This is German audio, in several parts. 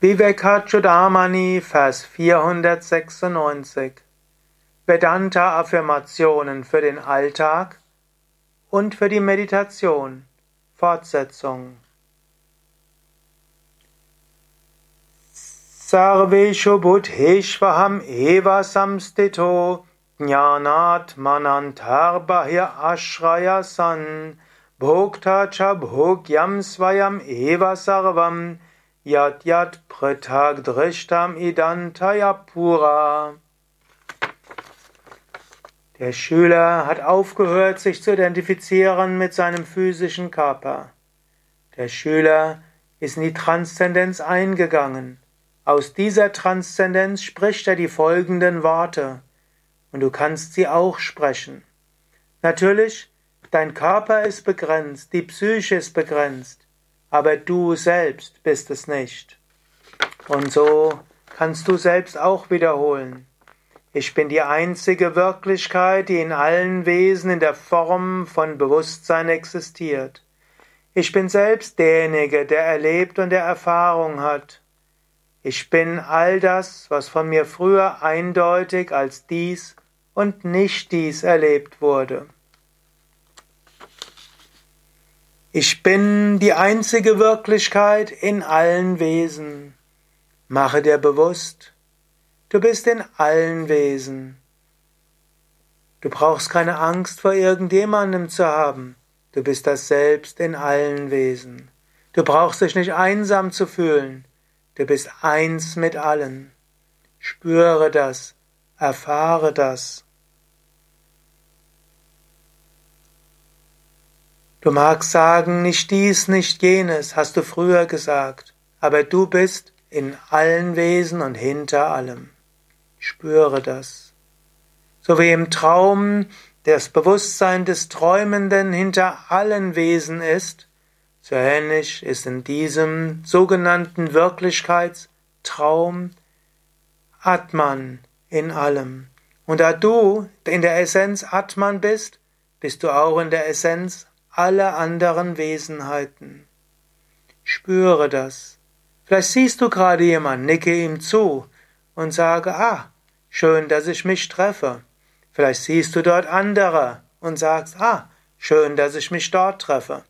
Vivekachudamani, Vers 496 Vedanta-Affirmationen für den Alltag und für die Meditation. Fortsetzung. Sarveshu Buddheshvaham eva samstito jnanat manantarbahya ashraya san bhokta cha bhogyam eva sarvam Yat Yat Pritag Drishtam Idantaya Pura. Der Schüler hat aufgehört, sich zu identifizieren mit seinem physischen Körper. Der Schüler ist in die Transzendenz eingegangen. Aus dieser Transzendenz spricht er die folgenden Worte. Und du kannst sie auch sprechen. Natürlich, dein Körper ist begrenzt, die Psyche ist begrenzt aber du selbst bist es nicht. Und so kannst du selbst auch wiederholen. Ich bin die einzige Wirklichkeit, die in allen Wesen in der Form von Bewusstsein existiert. Ich bin selbst derjenige, der erlebt und der Erfahrung hat. Ich bin all das, was von mir früher eindeutig als dies und nicht dies erlebt wurde. Ich bin die einzige Wirklichkeit in allen Wesen. Mache dir bewusst, du bist in allen Wesen. Du brauchst keine Angst vor irgendjemandem zu haben. Du bist das Selbst in allen Wesen. Du brauchst dich nicht einsam zu fühlen. Du bist eins mit allen. Spüre das, erfahre das. Du magst sagen, nicht dies, nicht jenes, hast du früher gesagt, aber du bist in allen Wesen und hinter allem. Spüre das. So wie im Traum das Bewusstsein des Träumenden hinter allen Wesen ist, so ähnlich ist in diesem sogenannten Wirklichkeitstraum Atman in allem. Und da du in der Essenz Atman bist, bist du auch in der Essenz alle anderen Wesenheiten. Spüre das. Vielleicht siehst du gerade jemanden, nicke ihm zu und sage, ah, schön, dass ich mich treffe. Vielleicht siehst du dort andere und sagst, ah, schön, dass ich mich dort treffe.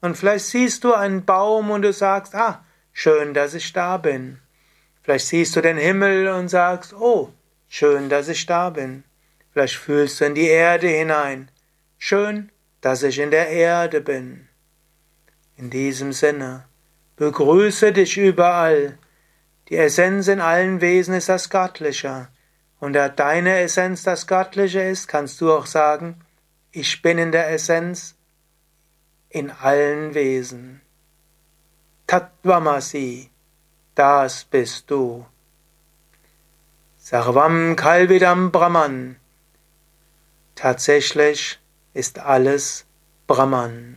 Und vielleicht siehst du einen Baum und du sagst, ah, schön, dass ich da bin. Vielleicht siehst du den Himmel und sagst, oh, schön, dass ich da bin. Vielleicht fühlst du in die Erde hinein. Schön, dass ich in der Erde bin. In diesem Sinne, begrüße dich überall. Die Essenz in allen Wesen ist das Göttliche. Und da deine Essenz das Göttliche ist, kannst du auch sagen, ich bin in der Essenz in allen Wesen. Tattvamasi, das bist du. Sarvam Kalvidam Brahman. Tatsächlich ist alles Brahman.